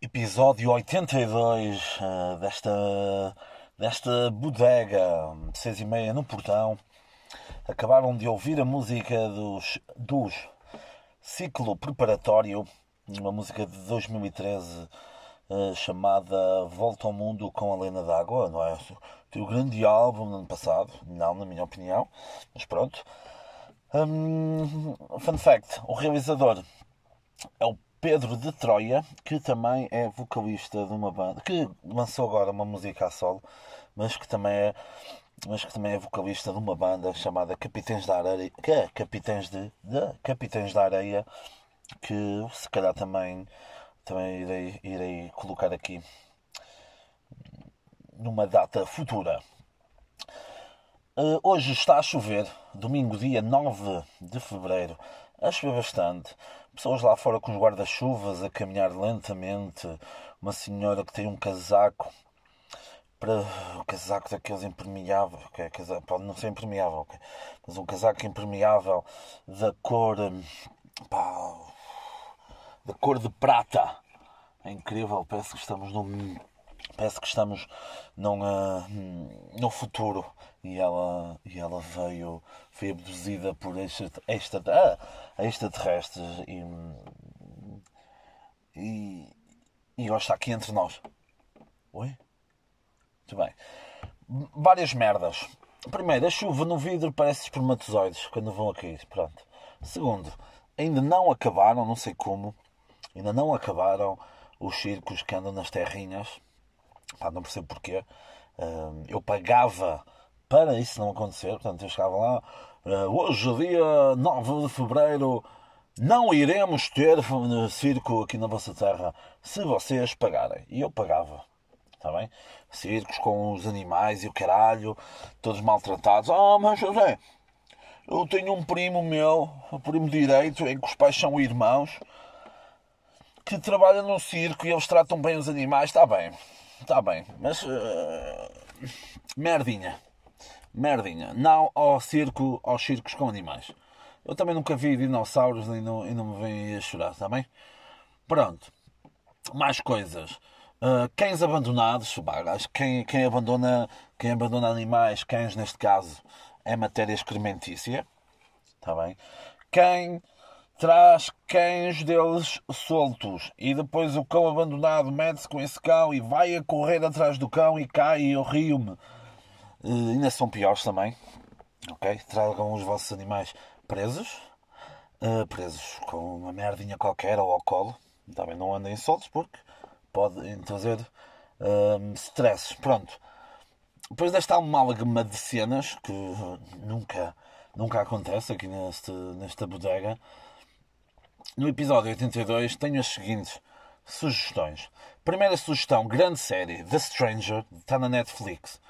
episódio 82 uh, desta, desta bodega, seis e meia no portão. Acabaram de ouvir a música dos, dos ciclo preparatório, uma música de 2013 uh, chamada Volta ao Mundo com a Lena d'Água, não é? O grande álbum no ano passado, não, na minha opinião, mas pronto. Um, fun fact: o realizador é o Pedro de Troia, que também é vocalista de uma banda, que lançou agora uma música a solo, mas que também é, mas que também é vocalista de uma banda chamada Capitães da Areia, que é Capitães de, de Capitães da Areia, que se calhar também, também irei, irei colocar aqui numa data futura. Uh, hoje está a chover, domingo, dia 9 de fevereiro. A chover bastante. Pessoas lá fora com os guarda-chuvas a caminhar lentamente. Uma senhora que tem um casaco para o casaco daqueles impermeáveis, okay? casaco, pode não ser impermeável, okay? mas um casaco impermeável da cor pá, da cor de prata. É incrível, parece que estamos num parece que estamos num, uh, no futuro e ela, e ela veio, foi abduzida por extra, extra, ah, extraterrestres e, e, e está aqui entre nós. Oi? Muito bem. Várias merdas. Primeiro, a chuva no vidro parece espermatozoides quando vão a cair. Pronto. Segundo, ainda não acabaram, não sei como, ainda não acabaram os circos que andam nas terrinhas. Pá, não percebo porquê. Eu pagava para isso não acontecer. Portanto, eu chegava lá, uh, hoje, dia 9 de fevereiro, não iremos ter circo aqui na vossa terra se vocês pagarem. E eu pagava. Está bem? Circos com os animais e o caralho, todos maltratados. Ah, mas José, eu tenho um primo meu, um primo direito, em que os pais são irmãos, que trabalha num circo e eles tratam bem os animais. Está bem, está bem, mas. Uh, merdinha merdinha. Não ao circo, aos circos com animais. Eu também nunca vi dinossauros e não, e não me vem a chorar, está bem? Pronto. Mais coisas. Uh, cães abandonados. Quem, quem, abandona, quem abandona animais, cães neste caso, é matéria excrementícia. Está bem? Quem traz cães deles soltos e depois o cão abandonado mete-se com esse cão e vai a correr atrás do cão e cai e eu rio-me Uh, ainda são piores também. Ok? Tragam os vossos animais presos. Uh, presos com uma merdinha qualquer ou ao colo. Também não andem soltos porque podem trazer uh. Pronto. Depois desta amálgama de cenas que nunca, nunca acontece aqui neste, nesta bodega, no episódio 82 tenho as seguintes sugestões. Primeira sugestão, grande série, The Stranger, está na Netflix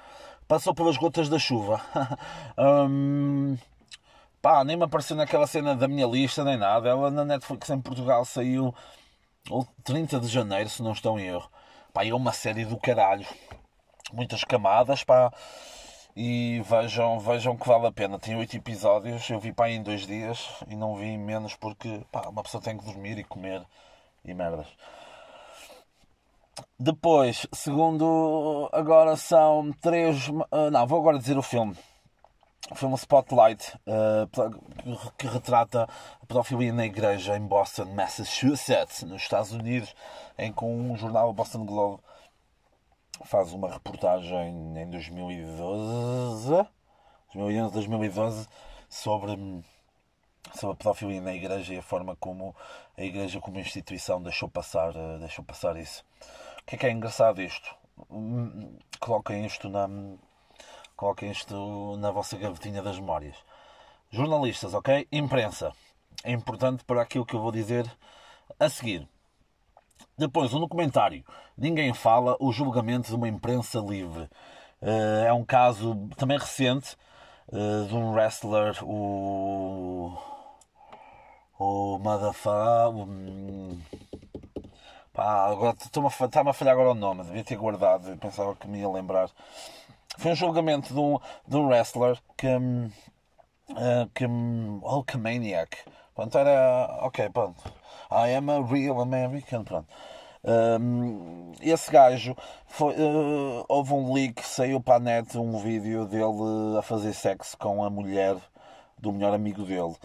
passou pelas gotas da chuva. hum, pá, nem me apareceu naquela cena da minha lista nem nada. Ela na Netflix em Portugal saiu 30 de janeiro, se não estou em erro. Pá, é uma série do caralho. Muitas camadas, pá. E vejam, vejam que vale a pena. Tem 8 episódios. Eu vi pá em 2 dias e não vi menos porque pá, uma pessoa tem que dormir e comer e merdas. Depois, segundo agora são três. Uh, não, vou agora dizer o filme. O filme Spotlight, uh, que retrata a pedofilia na igreja em Boston, Massachusetts, nos Estados Unidos, em que um jornal, Boston Globe, faz uma reportagem em 2012, 2011, 2012 sobre, sobre a pedofilia na igreja e a forma como a igreja, como instituição, deixou passar, uh, deixou passar isso que é que é engraçado isto? Coloquem isto na, coloquem isto na vossa gavetinha das memórias. Jornalistas, ok? Imprensa. É importante para aquilo que eu vou dizer a seguir. Depois, um documentário. Ninguém fala o julgamento de uma imprensa livre. Eh, é um caso também recente eh, de um wrestler, o. O Motherfucker. Pá, agora está-me a falhar agora o nome, devia ter guardado, pensava que me ia lembrar. Foi um julgamento de um, de um wrestler que. Uh, que Hulkamaniac. Pronto, era. Ok, pronto. I am a real American. Pronto. Um, esse gajo foi, uh, houve um leak, saiu para a net um vídeo dele a fazer sexo com a mulher do melhor amigo dele.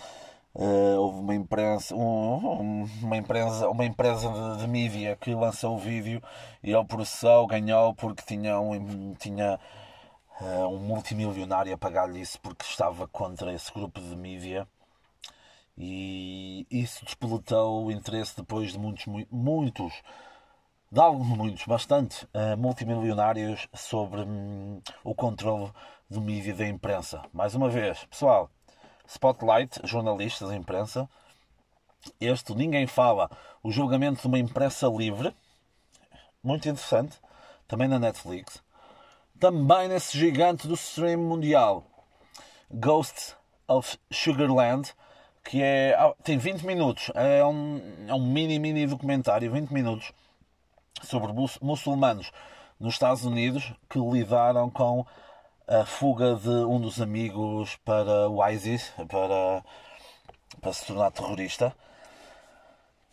Uh, houve uma imprensa, um, uma empresa, uma empresa de, de, mídia que lançou o vídeo e ele processou, ganhou porque tinha um, tinha, uh, um multimilionário a pagar-lhe isso porque estava contra esse grupo de mídia e isso despoletou o interesse depois de muitos, muitos, de alguns, muitos, bastante uh, multimilionários sobre um, o controle do mídia da imprensa. Mais uma vez, pessoal, Spotlight, jornalistas, imprensa. Este Ninguém Fala, o julgamento de uma imprensa livre. Muito interessante. Também na Netflix. Também nesse gigante do stream mundial. Ghosts of Sugarland, que é, ah, tem 20 minutos. É um, é um mini, mini documentário, 20 minutos, sobre muçulmanos nos Estados Unidos que lidaram com a fuga de um dos amigos para o ISIS, para, para se tornar terrorista.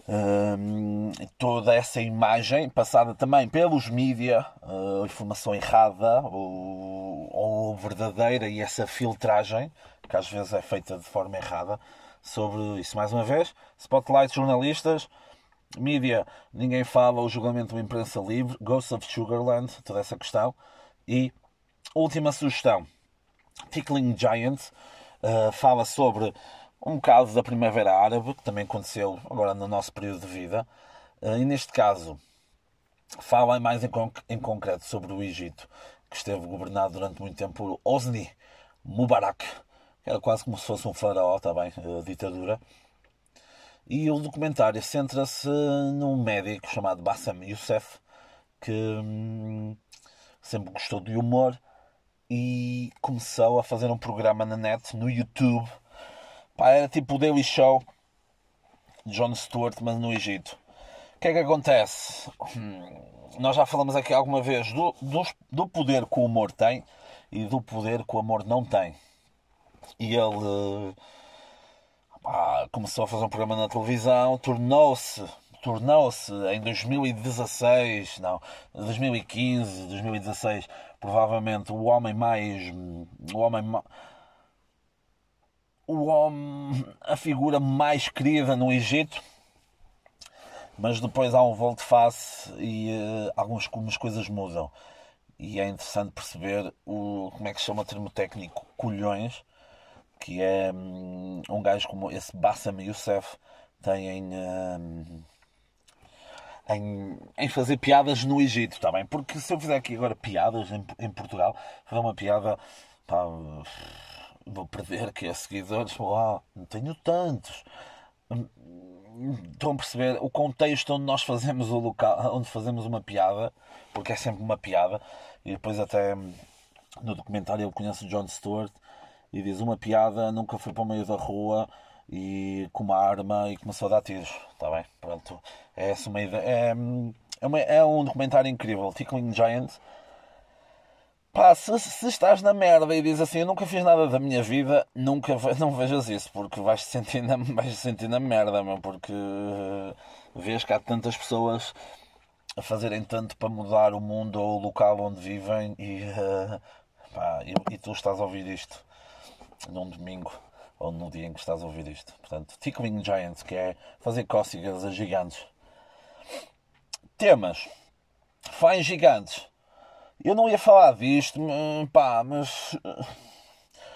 Um, toda essa imagem passada também pelos mídia, uh, informação errada ou, ou, verdadeira e essa filtragem, que às vezes é feita de forma errada, sobre isso. Mais uma vez, spotlight jornalistas, mídia, ninguém fala, o julgamento da imprensa livre, Ghost of Sugarland, toda essa questão, e Última sugestão. Tickling Giant uh, fala sobre um caso da Primavera Árabe, que também aconteceu agora no nosso período de vida. Uh, e neste caso, fala mais em, conc em, concreto sobre o Egito, que esteve governado durante muito tempo por Osni Mubarak, era quase como se fosse um faraó, também, tá uh, ditadura. E o documentário centra-se num médico chamado Bassam Youssef, que hum, sempre gostou de humor e começou a fazer um programa na net, no YouTube. Pá, era tipo o Daily Show de John Stewart, mas no Egito. O que é que acontece? Hum, nós já falamos aqui alguma vez do, do, do poder que o humor tem e do poder que o amor não tem. E ele pá, começou a fazer um programa na televisão, tornou-se tornou-se em 2016, não, 2015, 2016, provavelmente o homem mais. O homem. O homem. A figura mais querida no Egito. Mas depois há um volte-face e uh, algumas coisas mudam. E é interessante perceber o. Como é que se chama o termo técnico? Colhões. Que é um, um gajo como esse Bassam Youssef tem. Um, em, em fazer piadas no Egito, está bem? Porque se eu fizer aqui agora piadas em, em Portugal, fazer uma piada, pá, vou perder que é seguidores, uau, não tenho tantos. Estão a perceber o contexto onde nós fazemos o local, onde fazemos uma piada, porque é sempre uma piada, e depois até no documentário ele conhece John Stewart e diz uma piada nunca foi para o meio da rua e com uma arma e começou a dar tiros. Está bem? Pronto. É essa uma ideia. É, é, uma, é um documentário incrível. Tickling Giant. Pá, se, se, estás na merda e dizes assim, eu nunca fiz nada da minha vida, nunca não vejas isso, porque vais te sentir na, vais -te sentir na merda, meu, porque uh, vês que há tantas pessoas a fazerem tanto para mudar o mundo ou o local onde vivem e, uh, pá, e, e tu estás a ouvir isto num domingo ou no dia em que estás a ouvir isto. Portanto, Tickling Giants, que é fazer cócegas a gigantes. Temas. Fãs gigantes. Eu não ia falar disto, pá, mas.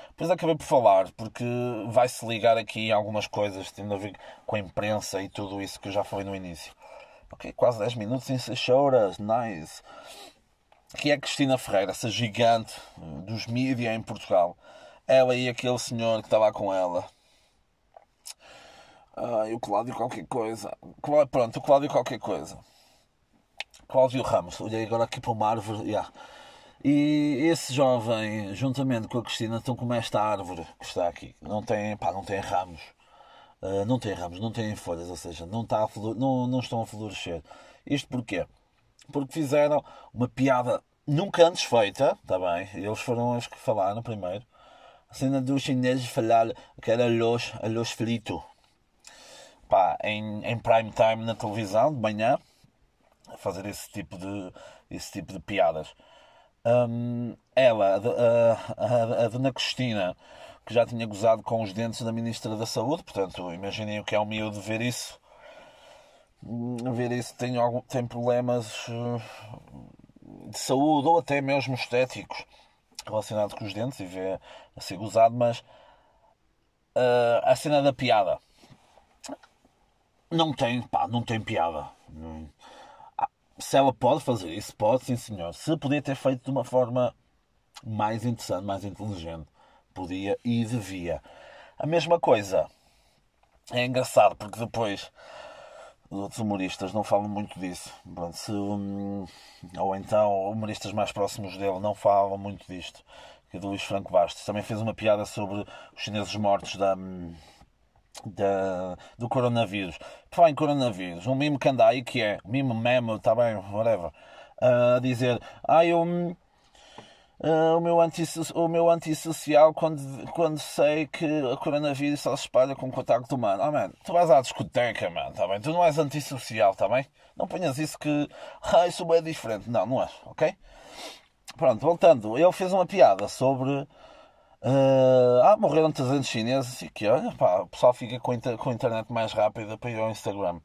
Depois acabei por falar, porque vai-se ligar aqui algumas coisas tendo a ver com a imprensa e tudo isso que eu já falei no início. Ok, quase 10 minutos em 6 horas, nice. Que é a Cristina Ferreira, essa gigante dos mídias em Portugal ela e aquele senhor que estava com ela. Ai, o Cláudio qualquer coisa. Pronto, o Cláudio qualquer coisa. Cláudio Ramos. Olhei agora aqui para uma árvore. Yeah. E esse jovem, juntamente com a Cristina, estão como esta árvore que está aqui. Não tem, pá, não tem ramos. Uh, não tem ramos, não tem folhas, ou seja, não, está não, não estão a florescer. Isto porquê? Porque fizeram uma piada nunca antes feita, está bem? Eles foram os que falaram primeiro cena dos chineses falar que era arroz, arroz frito. Pá, em, em prime time na televisão, de manhã. fazer esse tipo de, esse tipo de piadas. Um, ela, a, a, a, Dona Cristina, que já tinha gozado com os dentes da Ministra da Saúde, portanto, imaginem o que é o miúdo ver isso. Ver isso tem, algum, tem problemas eh, de saúde ou até mesmo estéticos relacionados com os dentes e vê a ser gozado, mas uh, a cena da piada não tem, pá, não tem piada. Ah, se ela pode fazer isso, pode, sim senhor. Se podia ter feito de uma forma mais interessante, mais inteligente, podia e devia. A mesma coisa é engraçado porque depois os outros humoristas não falam muito disso. Pronto, se, hum, ou então humoristas mais próximos dele não falam muito disto. Que é do Luís Franco Bastos também fez uma piada sobre os chineses mortos da, hum, da, do coronavírus. Por falar em coronavírus, um mimo que anda aí que é, mimo, memo, está bem, whatever, a dizer, ah, eu. Uh, o, meu o meu antissocial quando, quando sei que o coronavírus só se espalha com contacto humano. Oh, man, tu vais à discoteca, man, tá bem? Tu não és antissocial, tá bem? Não ponhas isso que ah, isso é diferente. Não, não és, ok? Pronto, voltando. Ele fez uma piada sobre Uh, ah, morreram 300 chineses e que olha, pá, o pessoal fica com, inter com a internet mais rápida para ir ao Instagram.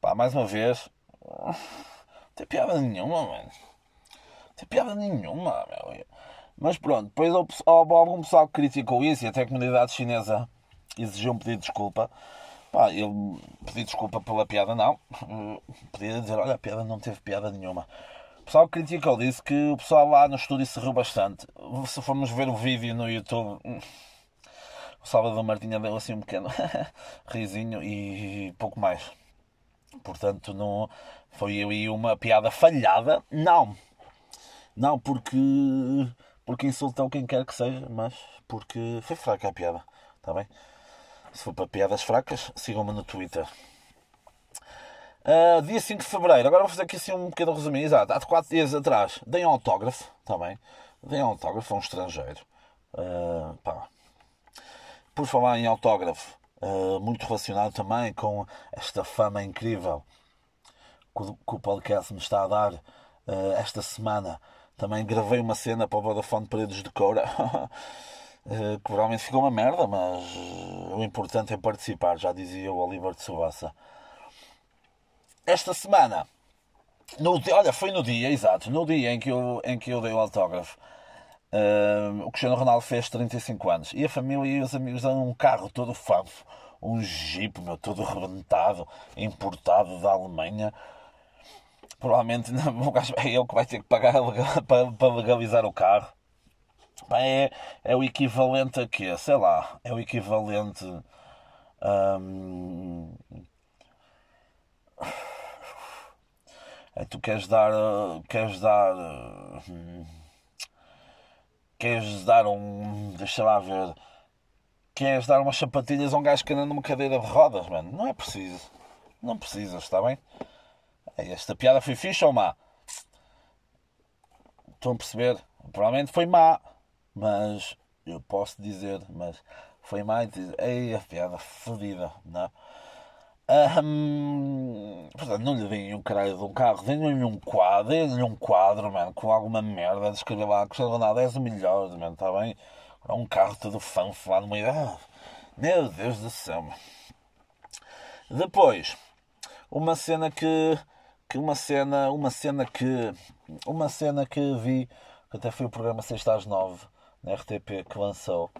Pá, mais uma vez, não tem piada nenhuma, mano. Tem piada nenhuma, meu. Mas pronto, depois algum pessoal que criticou isso e até a comunidade chinesa exigiu um pedido de desculpa. Pá, ele pediu desculpa pela piada, não. Podia dizer, olha, a piada não teve piada nenhuma pessoal criticou, disse que o pessoal lá no estúdio se riu bastante. Se formos ver o vídeo no YouTube, o Salvador Martinha deu assim um pequeno risinho e pouco mais. Portanto, não foi aí uma piada falhada. Não. Não, porque porque insultou quem quer que seja, mas porque foi fraca a piada. Está bem? Se for para piadas fracas, sigam-me no Twitter. Uh, dia 5 de Fevereiro, agora vou fazer aqui assim um pequeno resuminho. Exato, há 4 dias atrás dei um autógrafo, também. Tá dei um autógrafo a um estrangeiro. Uh, pá. Por falar em autógrafo, uh, muito relacionado também com esta fama incrível que o, que o podcast me está a dar esta semana. Também gravei uma cena para o Vodafone Paredes de Coura. que provavelmente ficou uma merda, mas o importante é participar, já dizia o Oliver de Subassa esta semana, no, olha, foi no dia, exato, no dia em que eu, em que eu dei o autógrafo. Uh, o Cristiano Ronaldo fez 35 anos e a família e os amigos dão um carro todo fanfo, um jeep meu, todo rebentado, importado da Alemanha. Provavelmente não, o gajo é ele que vai ter que pagar para, para legalizar o carro. É, é o equivalente a quê? Sei lá, é o equivalente. Um, é, tu queres dar. Queres dar. Queres dar um. Deixa lá ver. Queres dar umas sapatilhas a um gajo que anda numa cadeira de rodas, mano? Não é preciso. Não precisas, está bem? Esta piada foi fixe ou má? Estão a perceber? Provavelmente foi má. Mas eu posso dizer, mas foi má e dizer, ei, a piada fodida, não é? Um, portanto, não lhe deem um caralho de um carro, deem-lhe um quadro, deem-lhe um quadro, mano, com alguma merda, de escrever lá, Cristiano Ronaldo és o melhor, mano, está bem? Um carro todo fanfo lá no. Ah, meu Deus do céu, mano. Depois, uma cena que, que uma cena, uma cena que, uma cena que vi, que até foi o programa Sexta às Nove, na RTP, que lançou,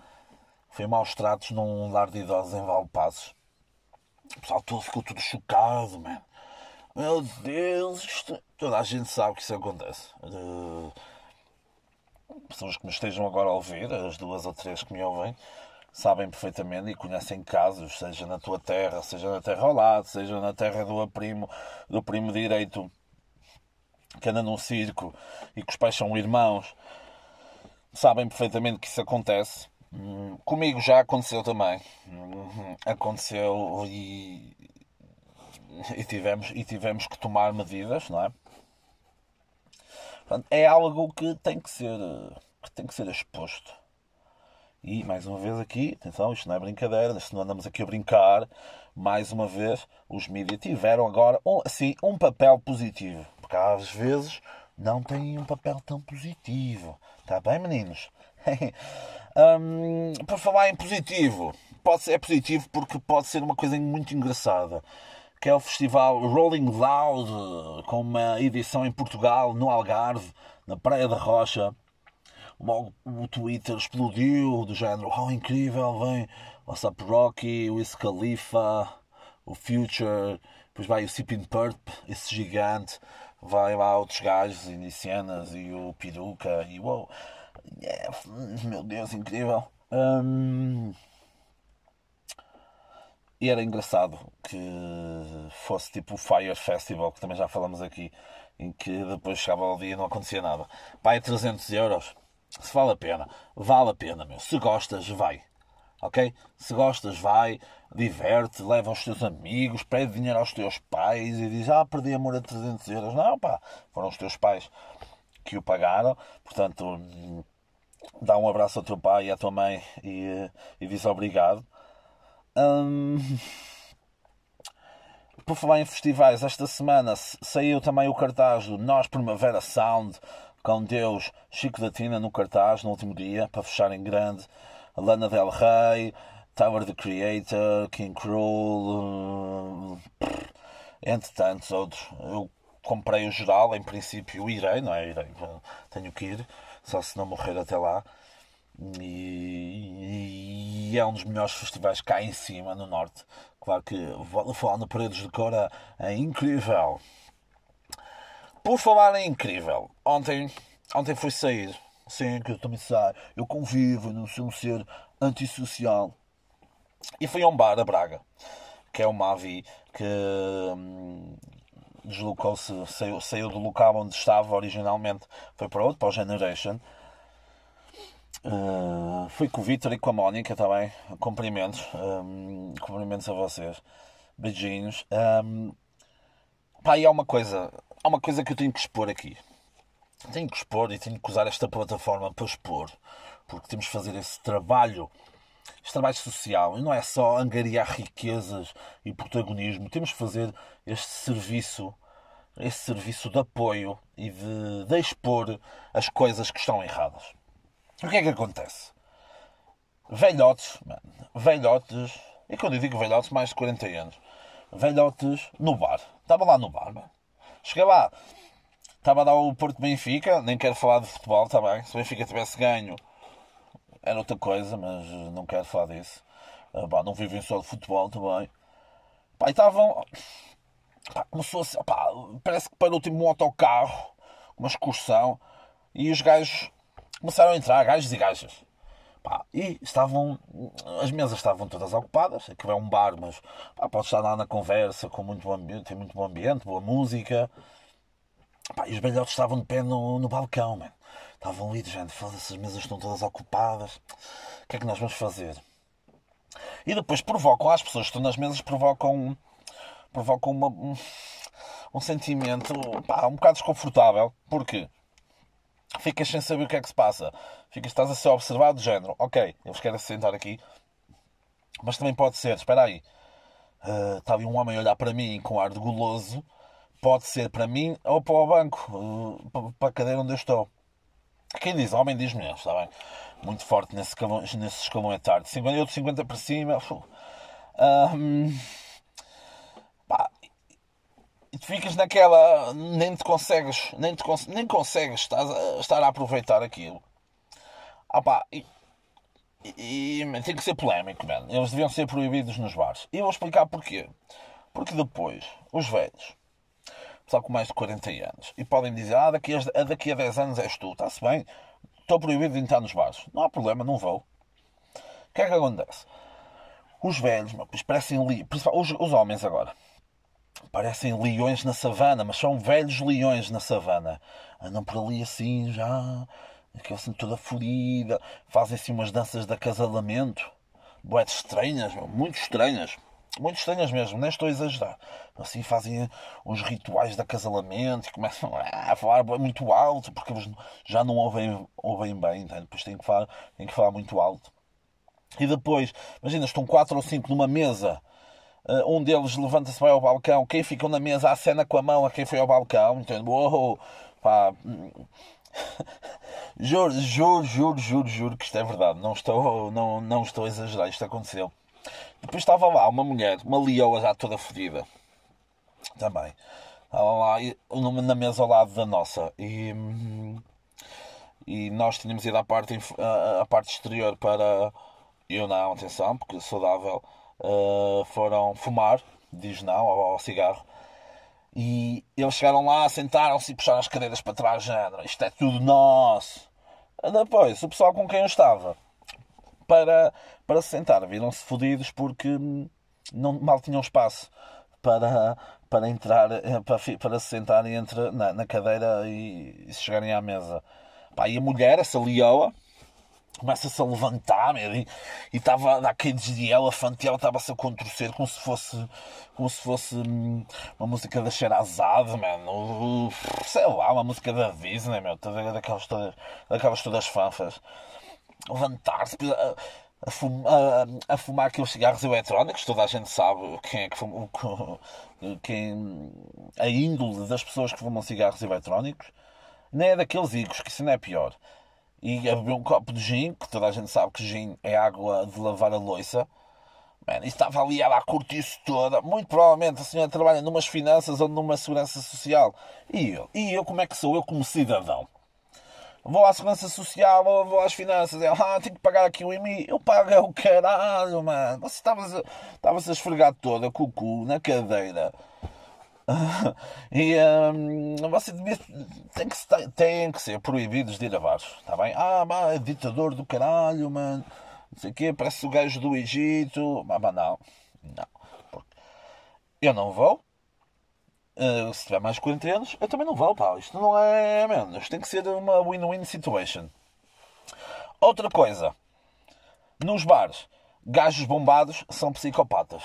foi Maus Tratos num lar de idosos em Valpassos o pessoal todo ficou tudo chocado, mano. Meu Deus, isto... toda a gente sabe que isso acontece. Uh... Pessoas que me estejam agora a ouvir, as duas ou três que me ouvem, sabem perfeitamente e conhecem casos, seja na tua terra, seja na terra ao lado, seja na terra do primo, do primo direito que anda num circo e que os pais são irmãos, sabem perfeitamente que isso acontece. Comigo já aconteceu também. Aconteceu e, e, tivemos, e tivemos que tomar medidas, não é? Portanto, é algo que tem que ser, que tem que ser exposto. E mais uma vez aqui, atenção, isto não é brincadeira, isto não andamos aqui a brincar, mais uma vez, os mídias tiveram agora, um, assim, um papel positivo. Porque às vezes não têm um papel tão positivo. Está bem, meninos? um, por falar em positivo, pode ser, é positivo porque pode ser uma coisa muito engraçada. Que é o festival Rolling Loud, com uma edição em Portugal, no Algarve, na Praia da Rocha. Logo o Twitter explodiu, do género, oh incrível, vem WhatsApp Rocky, o Wiz Khalifa, o Future, depois vai o Sipping Purp, esse gigante, vai lá outros gajos, inicianas e o Peruca, e uou, yeah, meu Deus, incrível. Um, e era engraçado que fosse tipo o Fire Festival, que também já falamos aqui, em que depois chegava ao dia e não acontecia nada. Pai, é 300 euros. Se vale a pena, vale a pena, meu. Se gostas, vai. Ok? Se gostas, vai, diverte, leva os teus amigos, pede dinheiro aos teus pais e diz: Ah, perdi amor a 300 euros. Não, pá, foram os teus pais que o pagaram. Portanto, dá um abraço ao teu pai e à tua mãe e, e diz obrigado. Hum, por falar em festivais, esta semana saiu também o cartaz do Nós Primavera Sound com Deus Chico da Tina no cartaz no último dia para fechar em grande. Lana Del Rey, Tower the Creator, King Cruel, entre tantos outros. Eu comprei o geral, em princípio irei, não é? Irei, tenho que ir, só se não morrer até lá. E, e é um dos melhores festivais cá em cima, no Norte. Claro que falar no Paredes de Cora é incrível. Por falar em incrível, ontem, ontem fui sair. Sim, que eu também sei. Eu convivo, não sou um ser antissocial. E fui a um bar a Braga, que é o Mavi, que hum, deslocou-se, saiu, saiu do local onde estava originalmente, foi para outro, para o Generation. Uh, fui com o Vitor e com a Mónica também. Cumprimentos. Um, cumprimentos a vocês. Beijinhos. Um, pá, e há uma coisa. Há uma coisa que eu tenho que expor aqui. Tenho que expor e tenho que usar esta plataforma para expor. Porque temos que fazer esse trabalho. Este trabalho social. E não é só angariar riquezas e protagonismo. Temos que fazer este serviço. Esse serviço de apoio e de, de expor as coisas que estão erradas. O que é que acontece? Velhotes, velhotes, e quando eu digo velhotes, mais de 40 anos, velhotes no bar. Estava lá no bar, mano. Cheguei lá, estava a dar o Porto Benfica, nem quero falar de futebol, está bem. Se o Benfica tivesse ganho, era outra coisa, mas não quero falar disso. Ah, pá, não vivem só de futebol também. Pá, e estavam. Começou assim, pá, parece que parou tipo um autocarro, uma excursão, e os gajos começaram a entrar gajos e gajas. Pá, e estavam. As mesas estavam todas ocupadas. Aquilo é um bar, mas pá, pode estar lá na conversa, com muito bom ambiente, tem muito bom ambiente, boa música. Pá, e os velhotes estavam de pé no, no balcão, man. Estavam ali, gente, foda-se, as mesas estão todas ocupadas. O que é que nós vamos fazer? E depois provocam, as pessoas que estão nas mesas provocam, provocam uma, um, um sentimento pá, um bocado desconfortável. Porquê? Ficas sem saber o que é que se passa. Ficas, estás a ser observado de género. Ok, eles querem se sentar aqui. Mas também pode ser, espera aí. Uh, está ali um homem a olhar para mim com ar de goloso. Pode ser para mim ou para o banco, uh, para a cadeira onde eu estou. Quem diz homem diz mulher, está bem? Muito forte nesse escalão, nesse escalão etário. 50, eu de 50 para cima. Tu ficas naquela. nem te consegues. nem, te cons nem consegues estar a, estar a aproveitar aquilo. Ah pá, e, e, e tem que ser polémico, man. Eles deviam ser proibidos nos bares. E eu vou explicar porquê. Porque depois, os velhos, pessoal com mais de 40 anos, e podem dizer: Ah, daqui a, daqui a 10 anos és tu, está-se bem, estou proibido de entrar nos bares. Não há problema, não vou. O que é que acontece? Os velhos, parecem ali, os, os homens agora, parecem leões na savana, mas são velhos leões na savana. Andam por ali assim, já, aquela toda furida, fazem assim umas danças de acasalamento, boetes estranhas, muito estranhas, muito estranhas mesmo, nem estou a exagerar. Assim fazem uns rituais de acasalamento e começam a falar muito alto, porque já não ouvem, ouvem bem, então depois têm que, falar, têm que falar muito alto. E depois, imagina, estão quatro ou cinco numa mesa um deles levanta-se vai ao balcão. Quem ficou na mesa, cena com a mão a quem foi ao balcão. Entende? Uou, pá. juro, juro, juro, juro, juro que isto é verdade. Não estou, não, não estou a exagerar. Isto aconteceu. Depois estava lá uma mulher, uma leoa já toda fodida. Também. Estava lá na mesa ao lado da nossa. E, e nós tínhamos ido à parte, à parte exterior para. Eu não, atenção, porque saudável uh, foram fumar, diz não, ao, ao, cigarro. E eles chegaram lá, sentaram-se e puxaram as cadeiras para trás, género, isto é tudo nosso. Depois, o pessoal com quem eu estava, para, para se sentar, viram-se fodidos porque não, mal tinham espaço para, para entrar, eh, para, para se sentarem entre, na, na cadeira e, e chegarem à mesa. Pá, e a mulher, essa leoa, começa-se a levantar e estava a dar caídos de elefante e ela estava-se a contorcer como se fosse como se fosse hum, uma música da Sherazade, mano. Sei lá, uma música da Disney, meu. Daquelas todas, daquelas todas fanfas. Levantar-se a, a, fumar, a, a fumar aqueles cigarros eletrónicos. Toda a gente sabe quem é que fuma, quem, a índole das pessoas que fumam cigarros eletrónicos. Nem é daqueles igos, que isso não é pior e a beber um copo de gin, que toda a gente sabe que gin é água de lavar a louça. Man, e estava ali ela a curtir-se toda. Muito provavelmente a senhora trabalha numas finanças ou numa segurança social. E eu? E eu como é que sou eu como cidadão? Vou à segurança social ou vou às finanças. Ela, ah, tenho que pagar aqui o IMI. Eu pago é o caralho, mano. Você estava-se a esfregar toda com o cu na cadeira e um, você devia, tem, que, tem que ser proibidos de ir a bares, está bem? Ah, mas é ditador do caralho, mano. Não sei o quê, parece o gajo do Egito. Mas, não, não. Eu não vou. Uh, se tiver mais de 40 anos, eu também não vou, pá. Isto não é, mano. Isto tem que ser uma win-win situation. Outra coisa. Nos bares, gajos bombados são psicopatas.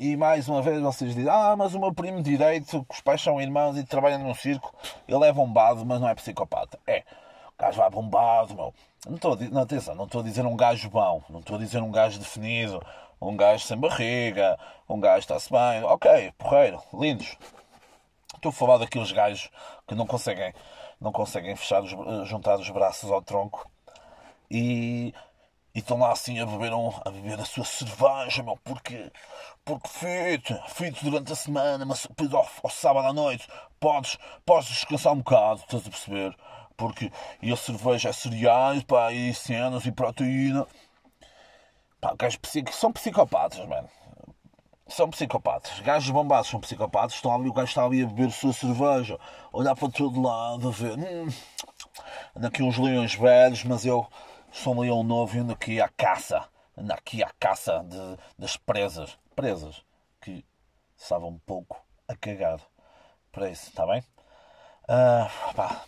E mais uma vez vocês dizem: Ah, mas o meu primo direito, que os pais são irmãos e trabalha num circo, ele é bombado, mas não é psicopata. É, o gajo vai bombado, meu. Não estou não, atenção, não estou a dizer um gajo bom, não estou a dizer um gajo definido, um gajo sem barriga, um gajo está-se bem. Ok, porreiro, lindos. Estou a falar daqueles gajos que não conseguem, não conseguem fechar os, juntar os braços ao tronco e e estão lá assim a beber, um, a beber a sua cerveja, meu, porque, porque feito, feito durante a semana, mas depois ao, ao, sábado à noite podes, podes descansar um bocado, estás a perceber? Porque e a cerveja é cereais, pá, e cenas e proteína. Pá, gajos são psicopatas, mano. São psicopatas. Gajos bombados são psicopatas. Estão ali, o gajo está ali a beber a sua cerveja, olhar para todo lado, a ver. Hum, anda aqui uns leões velhos, mas eu Sou um leão novo e ando aqui à caça. Ando aqui à caça de, das presas. Presas que estavam um pouco a cagar para isso, está bem? Uh, pá.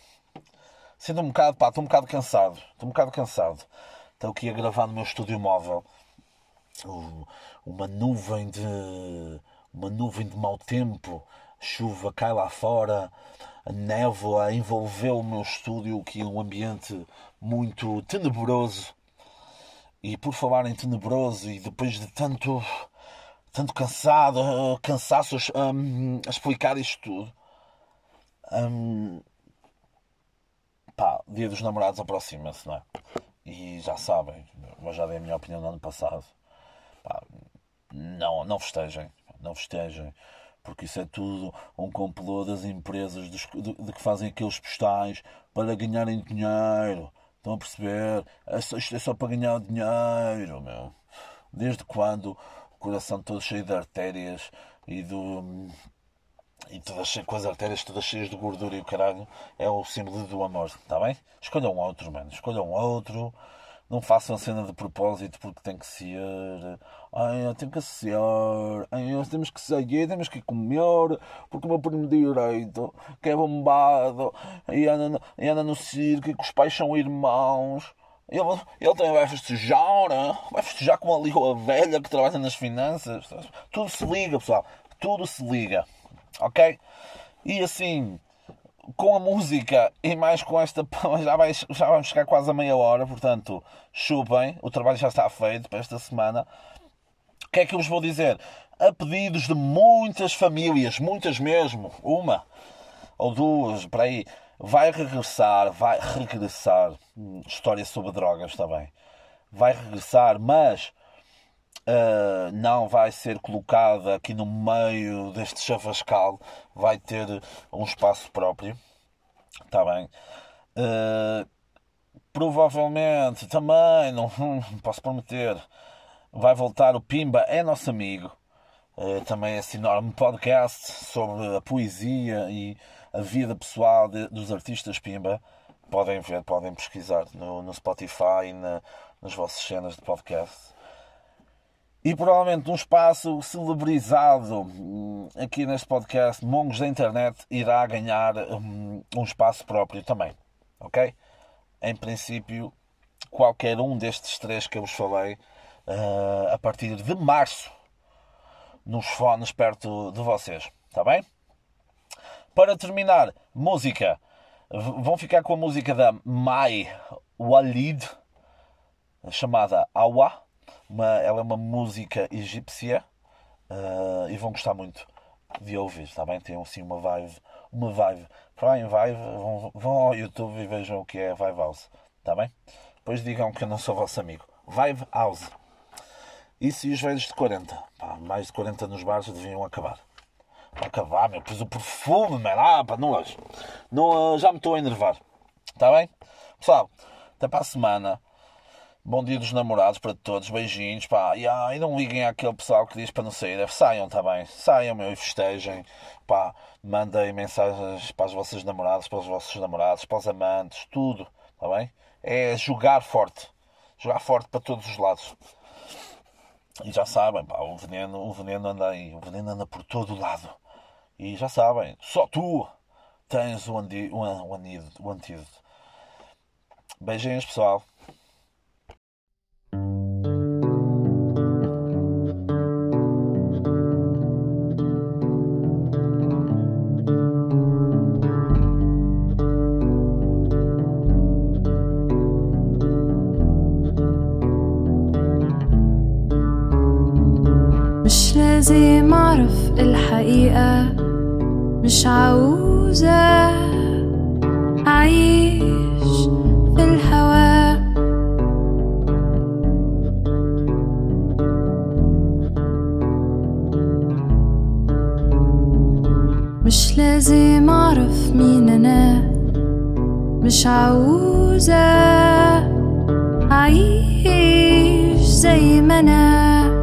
Sinto um bocado, pá, estou um bocado cansado. Estou um bocado cansado. Estou aqui a gravar no meu estúdio móvel. uma nuvem de. Uma nuvem de mau tempo. Chuva cai lá fora a névoa envolveu o meu estúdio, que é um ambiente muito tenebroso. E por falar em tenebroso, e depois de tanto, tanto cansado, cansaço um, a explicar isto tudo, um, pá, Dia dos Namorados aproxima-se, não é? E já sabem, eu já dei a minha opinião no ano passado. Pá, não, não festejem, não festejem porque isso é tudo um complô das empresas de, de, de que fazem aqueles postais para ganharem dinheiro. Estão a perceber? É isto é só para ganhar dinheiro, meu. Desde quando o coração todo cheio de artérias e do. E todas com as artérias todas cheias de gordura e o caralho é o símbolo do amor, está bem? Escolham outro, mano. Escolham outro não façam cena de propósito porque tem que ser. Ai, tenho que ser. Ai, nós temos que sair, temos que comer, porque o meu primo direito, que é bombado, e anda, e anda no circo e que os pais são irmãos. Ele, ele também vai festejar, vai festejar com a velha que trabalha nas finanças. Tudo se liga, pessoal. Tudo se liga. Ok? E assim, com a música e mais com esta. Já, vai, já vamos chegar quase a meia hora, portanto, chupem. O trabalho já está feito para esta semana. O que é que eu vos vou dizer? a pedidos de muitas famílias, muitas mesmo, uma ou duas, para aí, vai regressar, vai regressar, hum, história sobre drogas também, vai regressar, mas uh, não vai ser colocada aqui no meio deste chavascal, vai ter um espaço próprio, está bem? Uh, provavelmente também, não, posso prometer, vai voltar o Pimba, é nosso amigo. Uh, também esse enorme podcast sobre a poesia e a vida pessoal de, dos artistas Pimba. Podem ver, podem pesquisar no, no Spotify e na, nas vossas cenas de podcast. E provavelmente num espaço celebrizado hum, aqui neste podcast, Mongos da Internet irá ganhar um, um espaço próprio também. Ok? Em princípio, qualquer um destes três que eu vos falei, uh, a partir de março, nos fones perto de vocês. Está bem? Para terminar, música. Vão ficar com a música da Mai Walid, chamada Awa. Uma, ela é uma música egípcia uh, e vão gostar muito de ouvir, está bem? Tem assim uma vibe, uma vibe. Para em vibe, vão, vão ao YouTube e vejam o que é Vibe House, está bem? Depois digam que eu não sou vosso amigo. Vibe House. Isso e os velhos de 40. Pá, mais de 40 nos bares deviam acabar. Acabar, meu. Pois o perfume, man. Ah, pá, nojo. Não, já me estou a enervar. Está bem? Pessoal, até para a semana. Bom dia dos namorados para todos, beijinhos, pá. E, ah, e não liguem àquele pessoal que diz para não sair. Saiam também, saiam, meu, e festejem, pá. Mandem mensagens para as vossas namoradas, para os vossos namorados, para os amantes, tudo, está bem? É jogar forte, jogar forte para todos os lados. E já sabem, pá, o veneno, o veneno anda aí, o veneno anda por todo o lado. E já sabem, só tu tens o, andi, o, o, o antídoto. Beijinhos, pessoal. مش عاوزة أعيش في الهوا مش لازم أعرف مين أنا مش عاوزة أعيش زي ما أنا.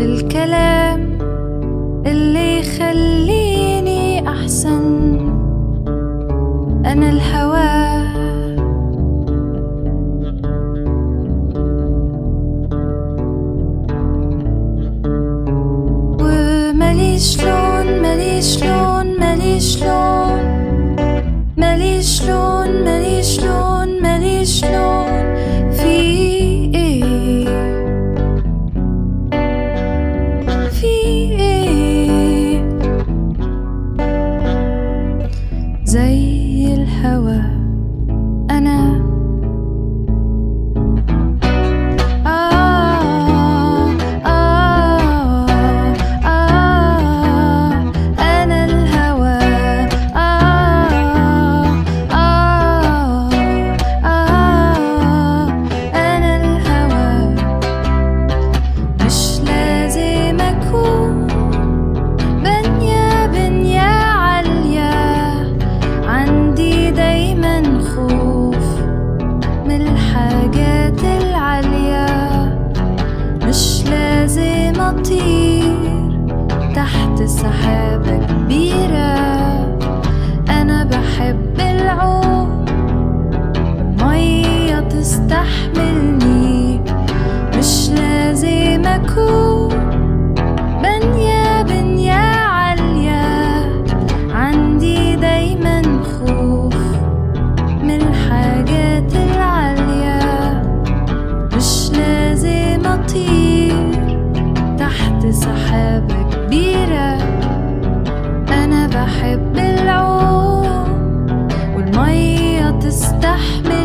الكلام اللي يخليني أحسن. أنا الهوى تستحمل